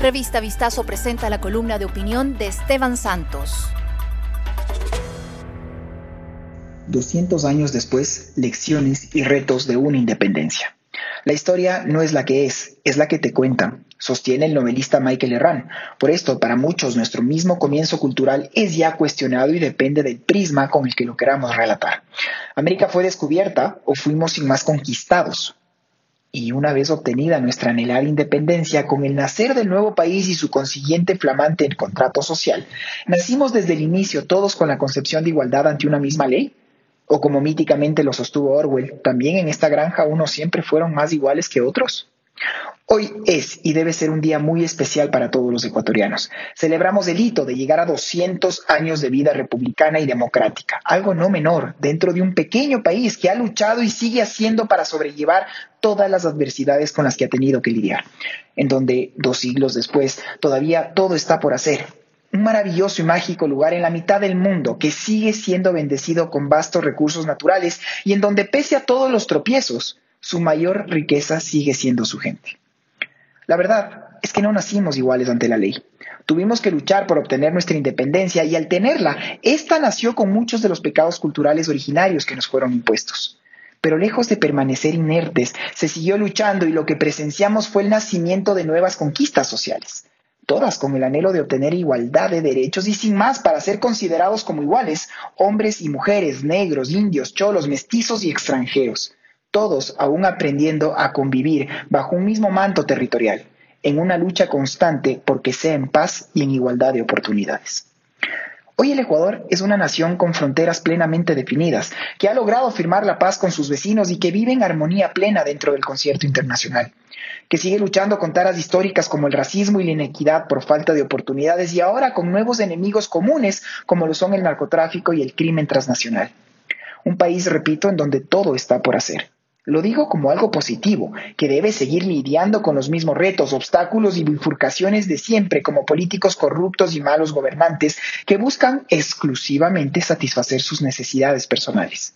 Revista Vistazo presenta la columna de opinión de Esteban Santos. 200 años después, lecciones y retos de una independencia. La historia no es la que es, es la que te cuentan, sostiene el novelista Michael Herrán. Por esto, para muchos, nuestro mismo comienzo cultural es ya cuestionado y depende del prisma con el que lo queramos relatar. América fue descubierta o fuimos sin más conquistados, y una vez obtenida nuestra anhelada independencia, con el nacer del nuevo país y su consiguiente flamante contrato social, ¿nacimos desde el inicio todos con la concepción de igualdad ante una misma ley? ¿O como míticamente lo sostuvo Orwell, también en esta granja unos siempre fueron más iguales que otros? Hoy es y debe ser un día muy especial para todos los ecuatorianos. Celebramos el hito de llegar a 200 años de vida republicana y democrática, algo no menor dentro de un pequeño país que ha luchado y sigue haciendo para sobrellevar todas las adversidades con las que ha tenido que lidiar, en donde dos siglos después todavía todo está por hacer. Un maravilloso y mágico lugar en la mitad del mundo que sigue siendo bendecido con vastos recursos naturales y en donde pese a todos los tropiezos, su mayor riqueza sigue siendo su gente. La verdad es que no nacimos iguales ante la ley. Tuvimos que luchar por obtener nuestra independencia y al tenerla, esta nació con muchos de los pecados culturales originarios que nos fueron impuestos. Pero lejos de permanecer inertes, se siguió luchando y lo que presenciamos fue el nacimiento de nuevas conquistas sociales, todas con el anhelo de obtener igualdad de derechos y sin más para ser considerados como iguales, hombres y mujeres, negros, indios, cholos, mestizos y extranjeros todos aún aprendiendo a convivir bajo un mismo manto territorial, en una lucha constante porque sea en paz y en igualdad de oportunidades. Hoy el Ecuador es una nación con fronteras plenamente definidas, que ha logrado firmar la paz con sus vecinos y que vive en armonía plena dentro del concierto internacional, que sigue luchando con taras históricas como el racismo y la inequidad por falta de oportunidades y ahora con nuevos enemigos comunes como lo son el narcotráfico y el crimen transnacional. Un país, repito, en donde todo está por hacer. Lo digo como algo positivo, que debe seguir lidiando con los mismos retos, obstáculos y bifurcaciones de siempre como políticos corruptos y malos gobernantes que buscan exclusivamente satisfacer sus necesidades personales.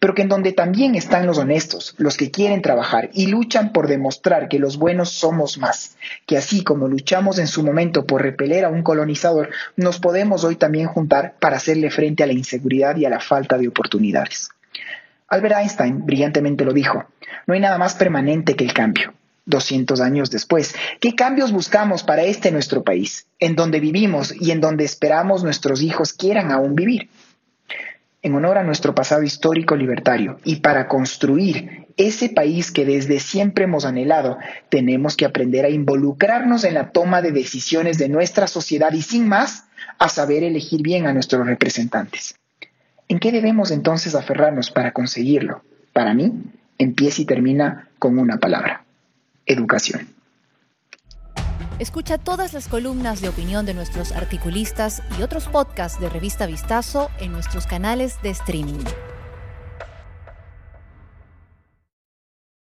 Pero que en donde también están los honestos, los que quieren trabajar y luchan por demostrar que los buenos somos más, que así como luchamos en su momento por repeler a un colonizador, nos podemos hoy también juntar para hacerle frente a la inseguridad y a la falta de oportunidades. Albert Einstein brillantemente lo dijo, no hay nada más permanente que el cambio. 200 años después, ¿qué cambios buscamos para este nuestro país, en donde vivimos y en donde esperamos nuestros hijos quieran aún vivir? En honor a nuestro pasado histórico libertario y para construir ese país que desde siempre hemos anhelado, tenemos que aprender a involucrarnos en la toma de decisiones de nuestra sociedad y sin más, a saber elegir bien a nuestros representantes. ¿En qué debemos entonces aferrarnos para conseguirlo? Para mí, empieza y termina con una palabra, educación. Escucha todas las columnas de opinión de nuestros articulistas y otros podcasts de Revista Vistazo en nuestros canales de streaming.